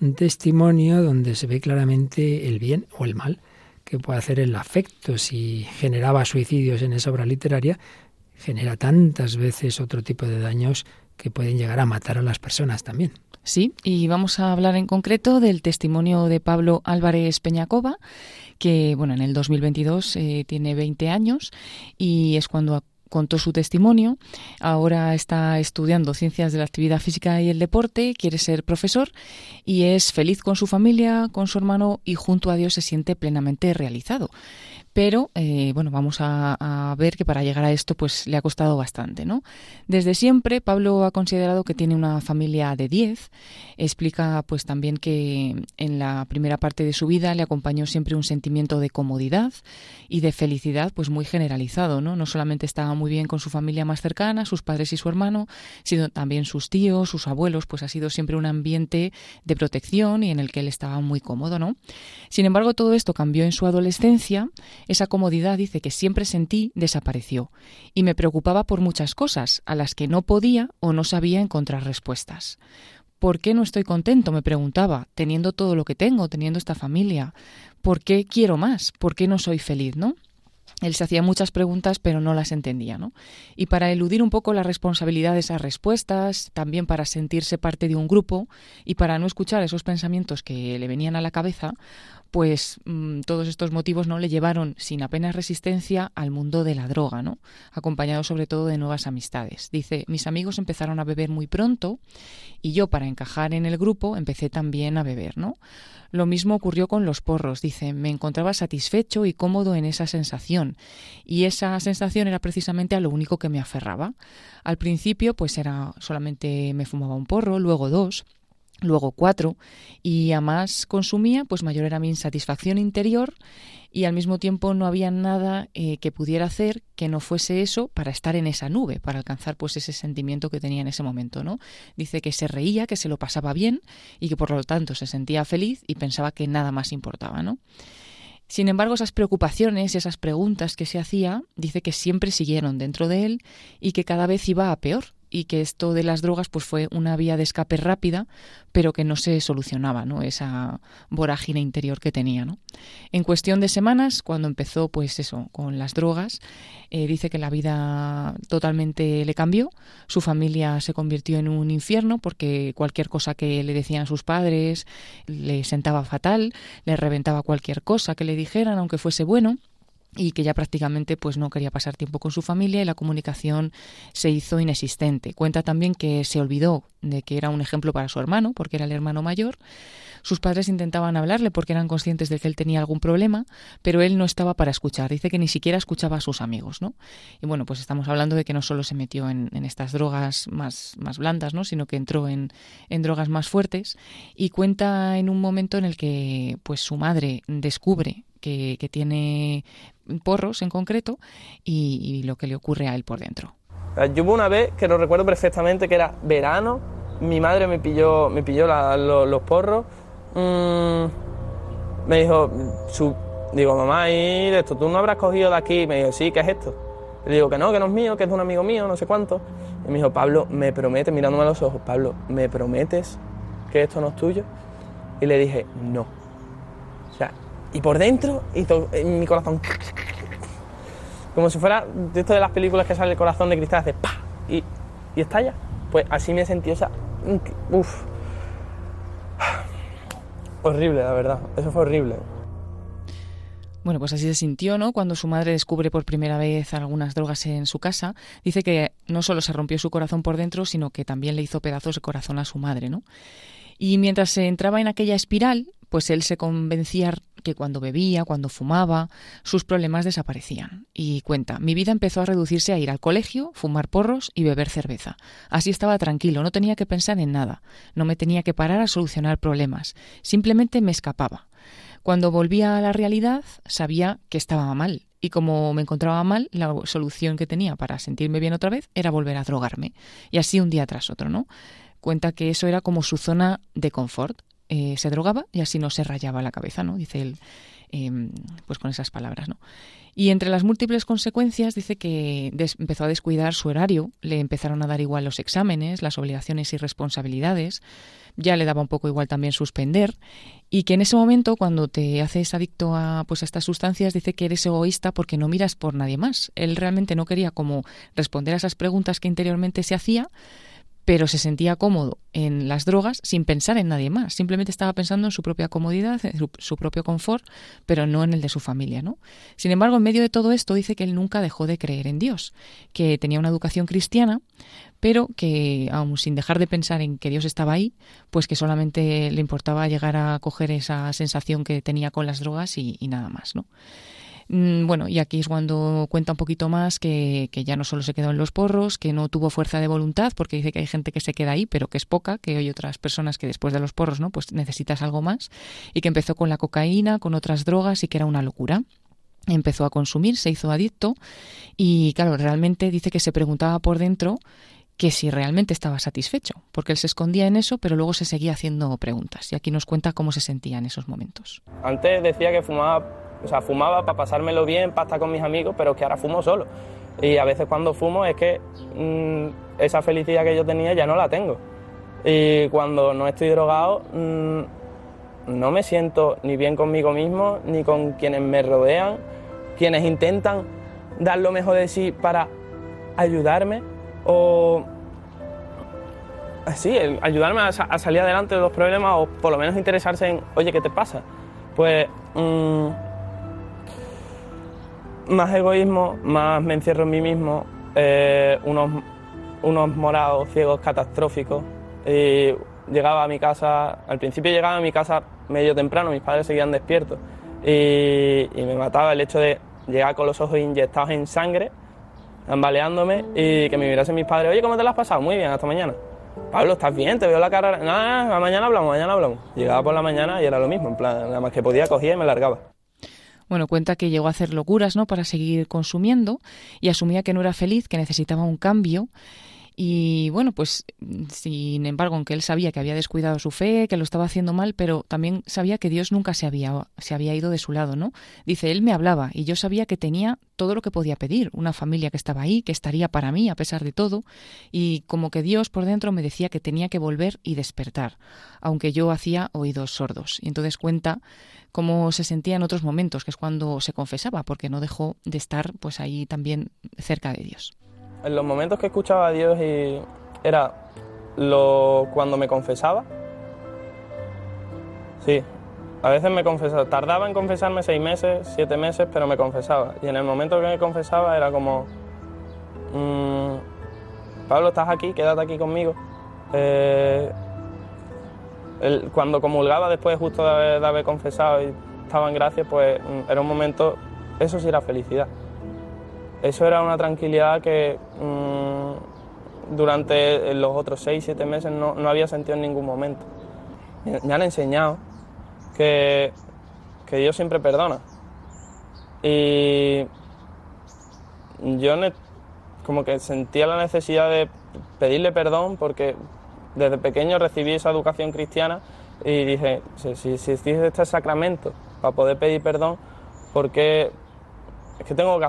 un testimonio donde se ve claramente el bien o el mal que puede hacer el afecto. Si generaba suicidios en esa obra literaria, genera tantas veces otro tipo de daños que pueden llegar a matar a las personas también. Sí, y vamos a hablar en concreto del testimonio de Pablo Álvarez Peñacova, que bueno, en el 2022 eh, tiene 20 años y es cuando contó su testimonio. Ahora está estudiando ciencias de la actividad física y el deporte, quiere ser profesor y es feliz con su familia, con su hermano y junto a Dios se siente plenamente realizado pero eh, bueno, vamos a, ver que para llegar a esto pues le ha costado bastante, ¿no? Desde siempre Pablo ha considerado que tiene una familia de 10, explica pues también que en la primera parte de su vida le acompañó siempre un sentimiento de comodidad y de felicidad pues muy generalizado, ¿no? No solamente estaba muy bien con su familia más cercana, sus padres y su hermano, sino también sus tíos, sus abuelos, pues ha sido siempre un ambiente de protección y en el que él estaba muy cómodo, ¿no? Sin embargo, todo esto cambió en su adolescencia esa comodidad, dice, que siempre sentí, desapareció, y me preocupaba por muchas cosas a las que no podía o no sabía encontrar respuestas. ¿Por qué no estoy contento? me preguntaba, teniendo todo lo que tengo, teniendo esta familia. ¿Por qué quiero más? ¿Por qué no soy feliz, no? Él se hacía muchas preguntas, pero no las entendía, ¿no? Y para eludir un poco la responsabilidad de esas respuestas, también para sentirse parte de un grupo y para no escuchar esos pensamientos que le venían a la cabeza, pues mm, todos estos motivos no le llevaron sin apenas resistencia al mundo de la droga, ¿no? Acompañado sobre todo de nuevas amistades. Dice, mis amigos empezaron a beber muy pronto y yo para encajar en el grupo empecé también a beber, ¿no? Lo mismo ocurrió con los porros. Dice, me encontraba satisfecho y cómodo en esa sensación. Y esa sensación era precisamente a lo único que me aferraba. Al principio, pues era solamente me fumaba un porro, luego dos luego cuatro, y a más consumía, pues mayor era mi insatisfacción interior y al mismo tiempo no había nada eh, que pudiera hacer que no fuese eso para estar en esa nube, para alcanzar pues ese sentimiento que tenía en ese momento, ¿no? Dice que se reía, que se lo pasaba bien y que por lo tanto se sentía feliz y pensaba que nada más importaba, ¿no? Sin embargo, esas preocupaciones, y esas preguntas que se hacía, dice que siempre siguieron dentro de él y que cada vez iba a peor, y que esto de las drogas pues fue una vía de escape rápida, pero que no se solucionaba, ¿no? Esa vorágine interior que tenía, ¿no? En cuestión de semanas, cuando empezó pues eso, con las drogas, eh, dice que la vida totalmente le cambió, su familia se convirtió en un infierno porque cualquier cosa que le decían sus padres le sentaba fatal, le reventaba cualquier cosa que le dijeran, aunque fuese bueno y que ya prácticamente pues no quería pasar tiempo con su familia y la comunicación se hizo inexistente. Cuenta también que se olvidó de que era un ejemplo para su hermano, porque era el hermano mayor. Sus padres intentaban hablarle porque eran conscientes de que él tenía algún problema, pero él no estaba para escuchar. Dice que ni siquiera escuchaba a sus amigos, ¿no? Y bueno, pues estamos hablando de que no solo se metió en, estas drogas más, más blandas, ¿no? Sino que entró en, en drogas más fuertes y cuenta en un momento en el que pues su madre descubre que, tiene porros en concreto y, lo que le ocurre a él por dentro. Yo hubo una vez que lo recuerdo perfectamente que era verano, mi madre me pilló, me pilló los porros, mm, me dijo, digo, mamá, ¿y esto tú no habrás cogido de aquí? Me dijo, sí, ¿qué es esto? Le digo que no, que no es mío, que es de un amigo mío, no sé cuánto. Y me dijo, Pablo, ¿me prometes, mirándome a los ojos, Pablo, ¿me prometes que esto no es tuyo? Y le dije, no. O sea, y por dentro, y en mi corazón, como si fuera de esto de las películas que sale el corazón de cristal, hace ¡pa! Y, y estalla. Pues así me sentí, o sea, uff. Horrible, la verdad, eso fue horrible. Bueno, pues así se sintió, ¿no? Cuando su madre descubre por primera vez algunas drogas en su casa, dice que no solo se rompió su corazón por dentro, sino que también le hizo pedazos de corazón a su madre, ¿no? Y mientras se entraba en aquella espiral, pues él se convencía cuando bebía, cuando fumaba, sus problemas desaparecían. Y cuenta, mi vida empezó a reducirse a ir al colegio, fumar porros y beber cerveza. Así estaba tranquilo, no tenía que pensar en nada, no me tenía que parar a solucionar problemas, simplemente me escapaba. Cuando volvía a la realidad, sabía que estaba mal, y como me encontraba mal, la solución que tenía para sentirme bien otra vez era volver a drogarme. Y así un día tras otro, ¿no? Cuenta que eso era como su zona de confort. Eh, se drogaba y así no se rayaba la cabeza, ¿no? Dice él, em, pues con esas palabras, ¿no? Y entre las múltiples consecuencias dice que empezó a descuidar su horario, le empezaron a dar igual los exámenes, las obligaciones y responsabilidades, ya le daba un poco igual también suspender y que en ese momento cuando te haces adicto a pues a estas sustancias dice que eres egoísta porque no miras por nadie más. Él realmente no quería como responder a esas preguntas que interiormente se hacía, pero se sentía cómodo en las drogas sin pensar en nadie más. Simplemente estaba pensando en su propia comodidad, en su, propio confort, pero no en el de su familia, ¿no? Sin embargo, en medio de todo esto dice que él nunca dejó de creer en Dios, que tenía una educación cristiana, pero que aun sin dejar de pensar en que Dios estaba ahí, pues que solamente le importaba llegar a coger esa sensación que tenía con las drogas y, y nada más, ¿no? Mm, bueno, y aquí es cuando cuenta un poquito más que, que, ya no solo se quedó en los porros, que no tuvo fuerza de voluntad, porque dice que hay gente que se queda ahí, pero que es poca, que hay otras personas que después de los porros, ¿no? Pues necesitas algo más, y que empezó con la cocaína, con otras drogas y que era una locura empezó a consumir, se hizo adicto y claro, realmente dice que se preguntaba por dentro que si realmente estaba satisfecho, porque él se escondía en eso, pero luego se seguía haciendo preguntas. Y aquí nos cuenta cómo se sentía en esos momentos. Antes decía que fumaba o sea, fumaba para pasármelo bien, para estar con mis amigos, pero que ahora fumo solo. Y a veces cuando fumo es que mm, esa felicidad que yo tenía ya no la tengo. Y cuando no estoy drogado, mm, no me siento ni bien conmigo mismo, ni con quienes me rodean, quienes intentan dar lo mejor de sí para ayudarme o sí, ayudarme a, salir adelante de los problemas o por lo menos interesarse en, oye, ¿qué te pasa? Pues mm, más egoísmo, más me encierro en mí mismo, eh, unos, unos morados ciegos catastróficos. Y llegaba a mi casa, al principio llegaba a mi casa medio temprano, mis padres seguían despiertos. Y, me mataba el hecho de llegar con los ojos inyectados en sangre, ambaleándome, y que me mirasen mis padres, oye, ¿cómo te lo has pasado? Muy bien, hasta mañana. Pablo, ¿estás bien? Te veo la cara. Nada, mañana hablamos, mañana hablamos. Llegaba por la mañana y era lo mismo, en plan, nada más que podía, cogía y me largaba. Bueno, cuenta que llegó a hacer locuras, ¿no? Para seguir consumiendo y asumía que no era feliz, que necesitaba un cambio. Y bueno, pues sin embargo, aunque él sabía que había descuidado su fe, que lo estaba haciendo mal, pero también sabía que Dios nunca se había, se había ido de su lado, ¿no? Dice, él me hablaba y yo sabía que tenía todo lo que podía pedir, una familia que estaba ahí, que estaría para mí a pesar de todo, y como que Dios por dentro me decía que tenía que volver y despertar, aunque yo hacía oídos sordos. Y entonces cuenta cómo se sentía en otros momentos, que es cuando se confesaba, porque no dejó de estar pues ahí también cerca de Dios. En los momentos que escuchaba a Dios y era lo cuando me confesaba. Sí, a veces me confesaba, tardaba en confesarme seis meses, siete meses, pero me confesaba. Y en el momento que me confesaba era como, mm, Pablo, estás aquí, quédate aquí conmigo. Eh, cuando comulgaba después justo de haber, confesado y estaba en gracia, pues mm, era un momento, eso sí era felicidad. Eso era una tranquilidad que mm, durante los otros seis, siete meses no, había sentido en ningún momento. Me, han enseñado que, que, Dios siempre perdona. Y yo como que sentía la necesidad de pedirle perdón porque desde pequeño recibí esa educación cristiana y dije, si, si, si existe este sacramento para poder pedir perdón, porque es que tengo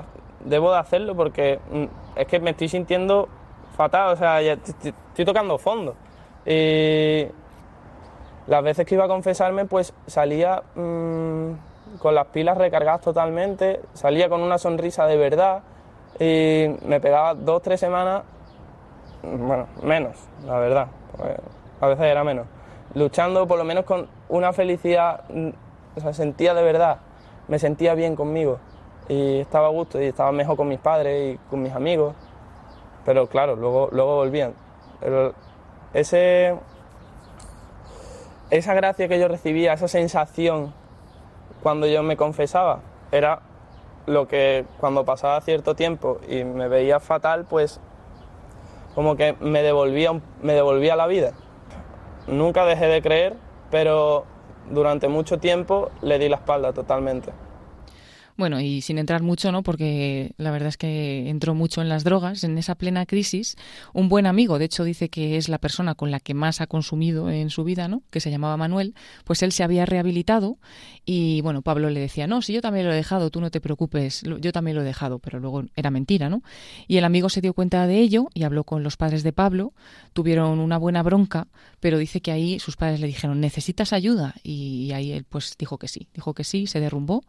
debo de hacerlo porque mm, es que me estoy sintiendo fatal, o sea, estoy, tocando fondo. Y las veces que iba a confesarme, pues salía mm, con las pilas recargadas totalmente, salía con una sonrisa de verdad y me pegaba dos, tres semanas, bueno, menos, la verdad, a veces era menos, luchando por lo menos con una felicidad, mm, o sea, sentía de verdad, me sentía bien conmigo y estaba a gusto y estaba mejor con mis padres y con mis amigos, pero claro, luego, luego volvían. Pero ese, esa gracia que yo recibía, esa sensación cuando yo me confesaba, era lo que cuando pasaba cierto tiempo y me veía fatal, pues como que me devolvía, me devolvía la vida. Nunca dejé de creer, pero durante mucho tiempo le di la espalda totalmente. Bueno, y sin entrar mucho, ¿no? Porque la verdad es que entró mucho en las drogas, en esa plena crisis. Un buen amigo, de hecho, dice que es la persona con la que más ha consumido en su vida, ¿no? Que se llamaba Manuel, pues él se había rehabilitado y, bueno, Pablo le decía, no, si yo también lo he dejado, tú no te preocupes, yo también lo he dejado, pero luego era mentira, ¿no? Y el amigo se dio cuenta de ello y habló con los padres de Pablo, tuvieron una buena bronca, pero dice que ahí sus padres le dijeron, ¿necesitas ayuda? Y ahí él pues dijo que sí, dijo que sí, se derrumbó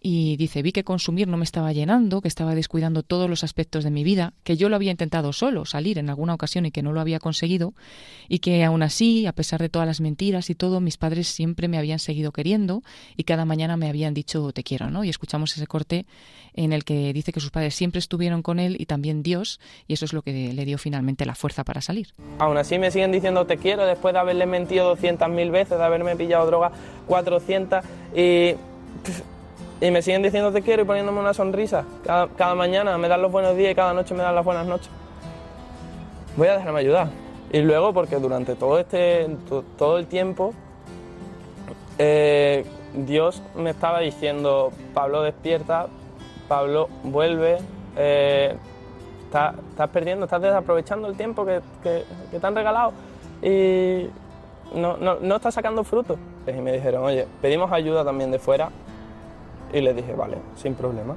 y dice, vi que consumir no me estaba llenando, que estaba descuidando todos los aspectos de mi vida, que yo lo había intentado solo, salir en alguna ocasión y que no lo había conseguido, y que aún así, a pesar de todas las mentiras y todo, mis padres siempre me habían seguido queriendo y cada mañana me habían dicho te quiero, ¿no? Y escuchamos ese corte en el que dice que sus padres siempre estuvieron con él y también Dios, y eso es lo que le dio finalmente la fuerza para salir. Aún así me siguen diciendo te quiero después de haberle mentido 200.000 veces, de haberme pillado droga 400 y me siguen diciendo te quiero y poniéndome una sonrisa. Cada, mañana me dan los buenos días y cada noche me dan las buenas noches. Voy a dejarme ayudar. Y luego, porque durante todo, este, todo el tiempo, eh, Dios me estaba diciendo, Pablo despierta, Pablo vuelve, eh, estás, perdiendo, estás desaprovechando el tiempo que, te han regalado y no, no, no estás sacando frutos. Y me dijeron, oye, pedimos ayuda también de fuera y le dije, vale, sin problema.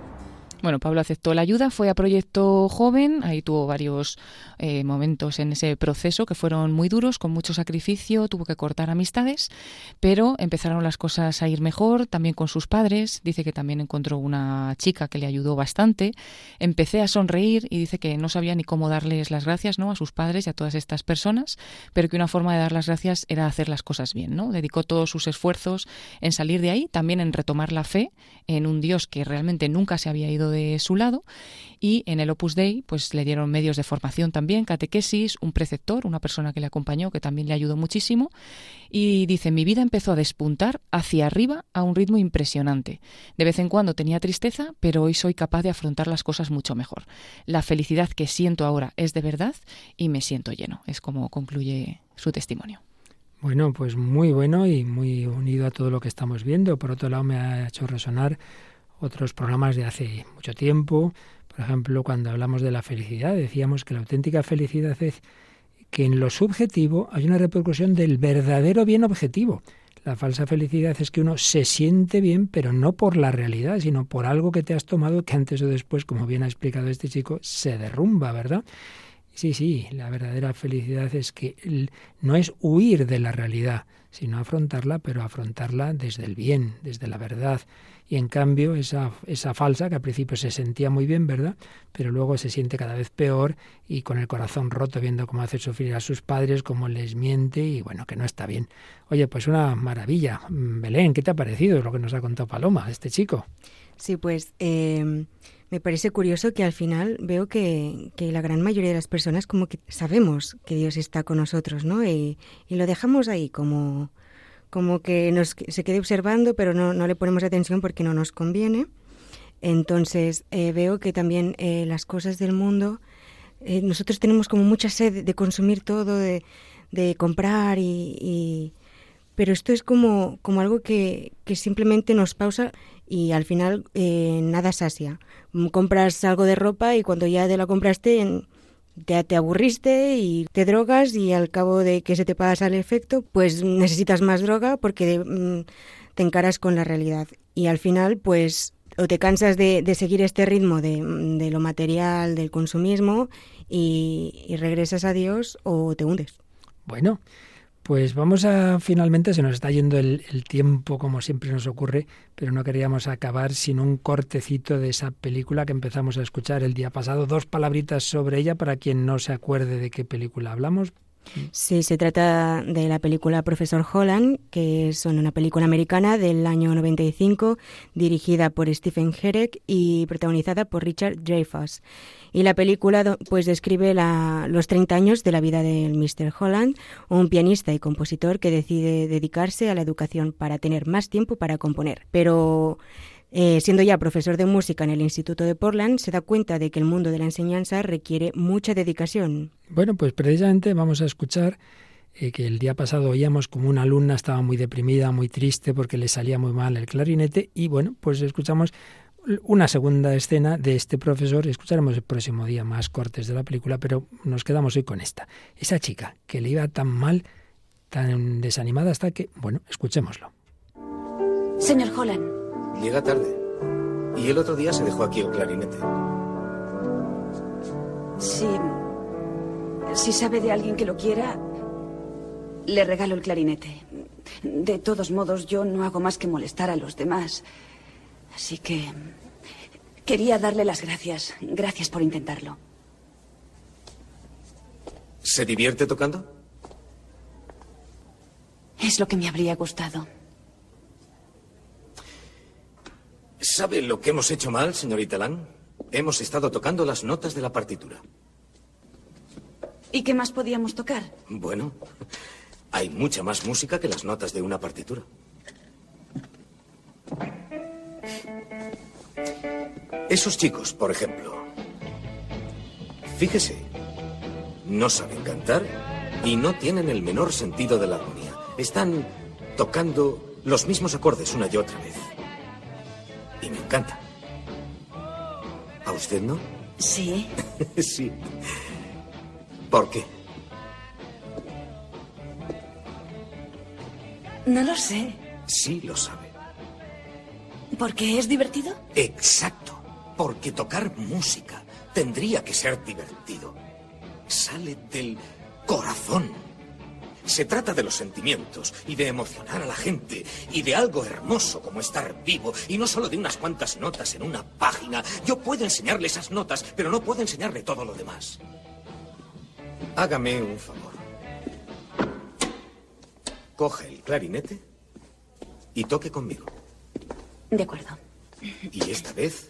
Bueno, Pablo aceptó la ayuda, fue a Proyecto Joven, ahí tuvo varios eh, momentos en ese proceso que fueron muy duros, con mucho sacrificio, tuvo que cortar amistades, pero empezaron las cosas a ir mejor, también con sus padres, dice que también encontró una chica que le ayudó bastante, empecé a sonreír y dice que no sabía ni cómo darles las gracias ¿no? a sus padres y a todas estas personas, pero que una forma de dar las gracias era hacer las cosas bien, ¿no? Dedicó todos sus esfuerzos en salir de ahí, también en retomar la fe en un Dios que realmente nunca se había ido de su lado y en el Opus Dei pues le dieron medios de formación también, catequesis, un preceptor, una persona que le acompañó que también le ayudó muchísimo y dice, mi vida empezó a despuntar hacia arriba a un ritmo impresionante. De vez en cuando tenía tristeza, pero hoy soy capaz de afrontar las cosas mucho mejor. La felicidad que siento ahora es de verdad y me siento lleno. Es como concluye su testimonio. Bueno, pues muy bueno y muy unido a todo lo que estamos viendo. Por otro lado, me ha hecho resonar otros programas de hace mucho tiempo. Por ejemplo, cuando hablamos de la felicidad, decíamos que la auténtica felicidad es que en lo subjetivo hay una repercusión del verdadero bien objetivo. La falsa felicidad es que uno se siente bien, pero no por la realidad, sino por algo que te has tomado que antes o después, como bien ha explicado este chico, se derrumba, ¿verdad? Sí, sí, la verdadera felicidad es que no es huir de la realidad, sino afrontarla, pero afrontarla desde el bien, desde la verdad. Y en cambio, esa, esa falsa, que al principio se sentía muy bien, ¿verdad? Pero luego se siente cada vez peor y con el corazón roto viendo cómo hace sufrir a sus padres, cómo les miente y bueno, que no está bien. Oye, pues una maravilla. Belén, ¿qué te ha parecido lo que nos ha contado Paloma, este chico? Sí, pues eh, me parece curioso que al final veo que, que, la gran mayoría de las personas como que sabemos que Dios está con nosotros, ¿no? Y lo dejamos ahí como, como que nos, se quede observando, pero no, no le ponemos atención porque no nos conviene. Entonces eh, veo que también eh, las cosas del mundo, eh, nosotros tenemos como mucha sed de consumir todo, de, de comprar y, y, pero esto es como, como algo que, que simplemente nos pausa y al final nada sacia. Compras algo de ropa y cuando ya te la compraste te, te, aburriste y te drogas y al cabo de que se te pasa el efecto, pues necesitas más droga porque mm, te encaras con la realidad. Y al final, pues o te cansas de, de seguir este ritmo de, de, lo material, del consumismo y regresas a Dios o te hundes. Bueno, pues vamos a, finalmente, se nos está yendo el, tiempo como siempre nos ocurre, pero no queríamos acabar sin un cortecito de esa película que empezamos a escuchar el día pasado. Dos palabritas sobre ella para quien no se acuerde de qué película hablamos. Sí, se trata de la película Profesor Holland, que es una película americana del año 95, dirigida por Stephen Herek y protagonizada por Richard Dreyfuss. Y la película pues describe la, los 30 años de la vida del Mr. Holland, un pianista y compositor que decide dedicarse a la educación para tener más tiempo para componer. Pero eh, siendo ya profesor de música en el Instituto de Portland, se da cuenta de que el mundo de la enseñanza requiere mucha dedicación. Bueno, pues precisamente vamos a escuchar eh, que el día pasado oíamos como una alumna estaba muy deprimida, muy triste porque le salía muy mal el clarinete y bueno, pues escuchamos una segunda escena de este profesor. Escucharemos el próximo día más cortes de la película, pero nos quedamos hoy con esta. Esa chica que le iba tan mal, tan desanimada hasta que, bueno, escuchémoslo. Señor Holland. Llega tarde. Y el otro día se dejó aquí el clarinete. Si, si sabe de alguien que lo quiera, le regalo el clarinete. De todos modos, yo no hago más que molestar a los demás. Así que quería darle las gracias. Gracias por intentarlo. ¿Se divierte tocando? Es lo que me habría gustado. ¿Sabe lo que hemos hecho mal, señorita Lang? Hemos estado tocando las notas de la partitura. ¿Y qué más podíamos tocar? Bueno, hay mucha más música que las notas de una partitura. Esos chicos, por ejemplo. Fíjese, no saben cantar y no tienen el menor sentido de la armonía. Están tocando los mismos acordes una y otra vez. Y me encanta. ¿A usted no? Sí. sí. ¿Por qué? No lo sé. Sí lo sabe. ¿Por qué es divertido? Exacto. Porque tocar música tendría que ser divertido. Sale del corazón. Se trata de los sentimientos y de emocionar a la gente y de algo hermoso como estar vivo y no solo de unas cuantas notas en una página. Yo puedo enseñarle esas notas, pero no puedo enseñarle todo lo demás. Hágame un favor. Coge el clarinete y toque conmigo. De acuerdo. Y esta vez,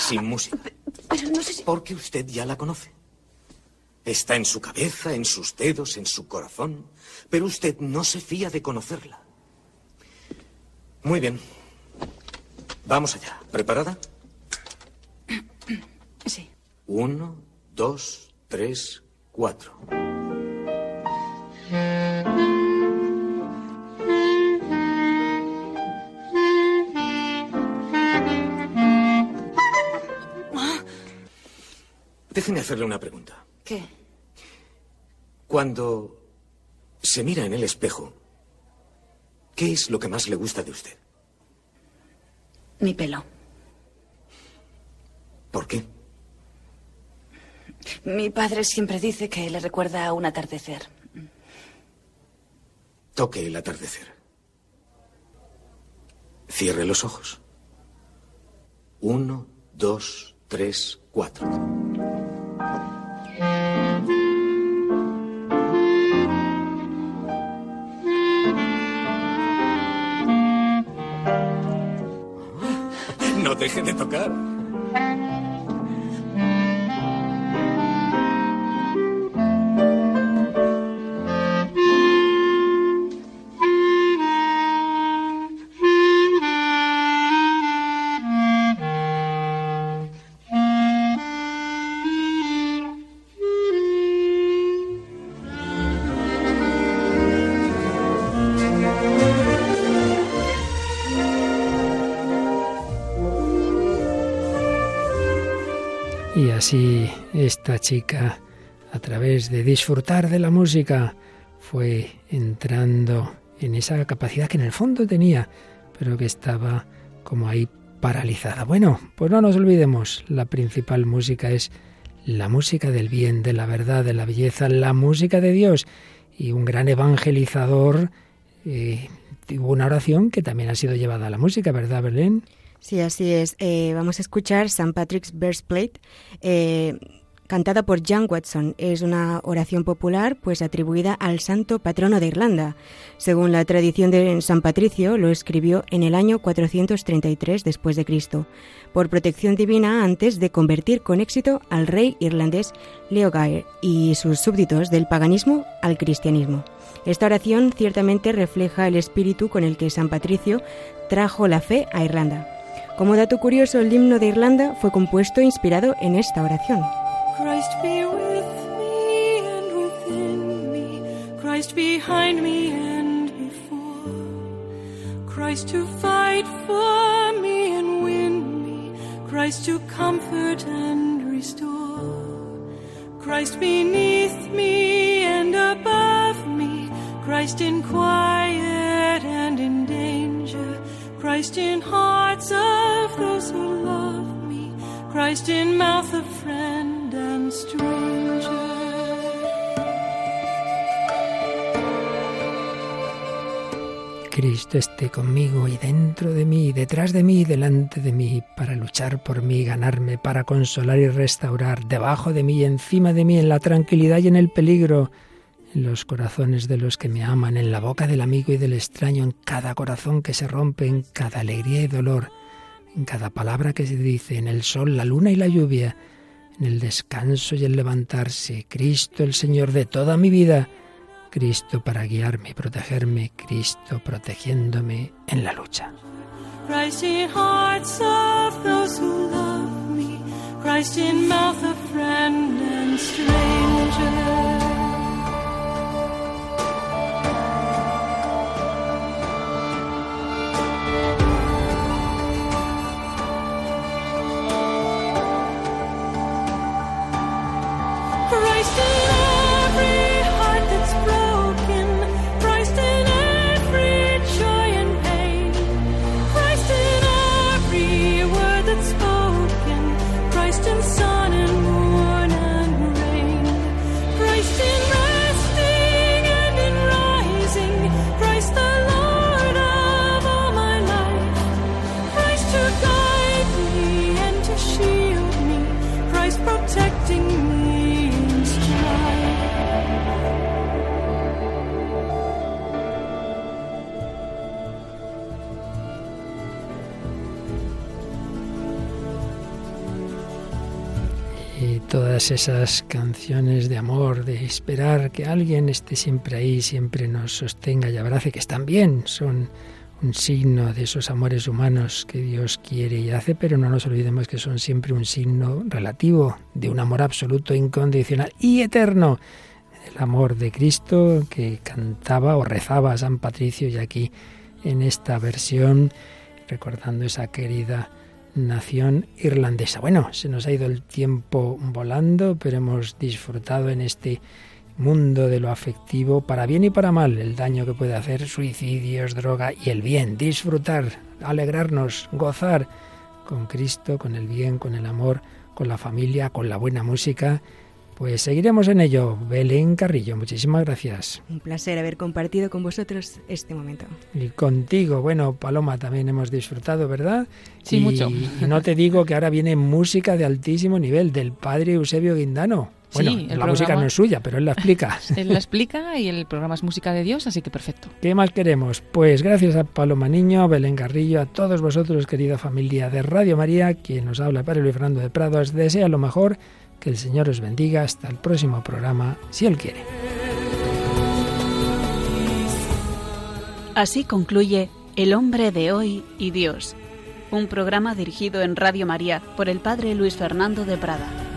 sin música. Pero no sé si... Porque usted ya la conoce. Está en su cabeza, en sus dedos, en su corazón, pero usted no se fía de conocerla. Muy bien. Vamos allá. ¿Preparada? Sí. Uno, dos, tres, cuatro. Déjeme hacerle una pregunta. ¿Qué? Cuando se mira en el espejo, ¿qué es lo que más le gusta de usted? Mi pelo. ¿Por qué? Mi padre siempre dice que le recuerda a un atardecer. Toque el atardecer. Cierre los ojos. Uno, dos, tres, cuatro. No deje de tocar. Así esta chica, a través de disfrutar de la música, fue entrando en esa capacidad que en el fondo tenía, pero que estaba como ahí paralizada. Bueno, pues no nos olvidemos, la principal música es la música del bien, de la verdad, de la belleza, la música de Dios. Y un gran evangelizador eh, tuvo una oración que también ha sido llevada a la música, ¿verdad, Belén? Sí, así es. Eh, vamos a escuchar St. Patrick's Verse Plate, eh, cantada por John Watson. Es una oración popular pues atribuida al santo patrono de Irlanda. Según la tradición de San Patricio, lo escribió en el año 433 después de Cristo, por protección divina antes de convertir con éxito al rey irlandés Leogair y sus súbditos del paganismo al cristianismo. Esta oración ciertamente refleja el espíritu con el que San Patricio trajo la fe a Irlanda. Como dato curioso, el himno de Irlanda fue compuesto e inspirado en esta oración. Christ be with me and within me, Christ behind me and before, Christ to fight for me and win Christ to comfort and restore. Christ beneath me and above me, Christ in quiet and in danger, Christ in hearts Cristo esté conmigo y dentro de mí, detrás de mí y delante de mí, para luchar por mí, ganarme, para consolar y restaurar, debajo de mí y encima de mí, en la tranquilidad y en el peligro, en los corazones de los que me aman, en la boca del amigo y del extraño, en cada corazón que se rompe, en cada alegría y dolor, en cada palabra que se dice, en el sol, la luna y la lluvia, en el descanso y el levantarse, Cristo el Señor de toda mi vida, Cristo para guiarme y protegerme, Cristo protegiéndome en la lucha. Christ Todas esas canciones de amor, de esperar que alguien esté siempre ahí, siempre nos sostenga y abrace, que están bien, son un signo de esos amores humanos que Dios quiere y hace, pero no nos olvidemos que son siempre un signo relativo de un amor absoluto, incondicional y eterno. El amor de Cristo que cantaba o rezaba San Patricio y aquí en esta versión, recordando esa querida nación irlandesa. Bueno, se nos ha ido el tiempo volando, pero hemos disfrutado en este mundo de lo afectivo, para bien y para mal, el daño que puede hacer suicidios, droga y el bien, disfrutar, alegrarnos, gozar con Cristo, con el bien, con el amor, con la familia, con la buena música. Pues seguiremos en ello. Belén Carrillo, muchísimas gracias. Un placer haber compartido con vosotros este momento. Y contigo, bueno, Paloma, también hemos disfrutado, ¿verdad? Sí, Y- mucho. Y no te digo que ahora viene música de altísimo nivel del padre Eusebio Guindano. Bueno, Sí, la música no es suya, pero él la explica. Él la explica y el programa es música de Dios, así que perfecto. ¿Qué más queremos? Pues gracias a Paloma Niño, a Belén Garrillo, a todos vosotros, querida familia de Radio María, quien nos habla, Padre Luis Fernando de Prado, os desea lo mejor, que el Señor os bendiga hasta el próximo programa, si Él quiere. Así concluye El hombre de hoy y Dios, un programa dirigido en Radio María por el Padre Luis Fernando de Prada.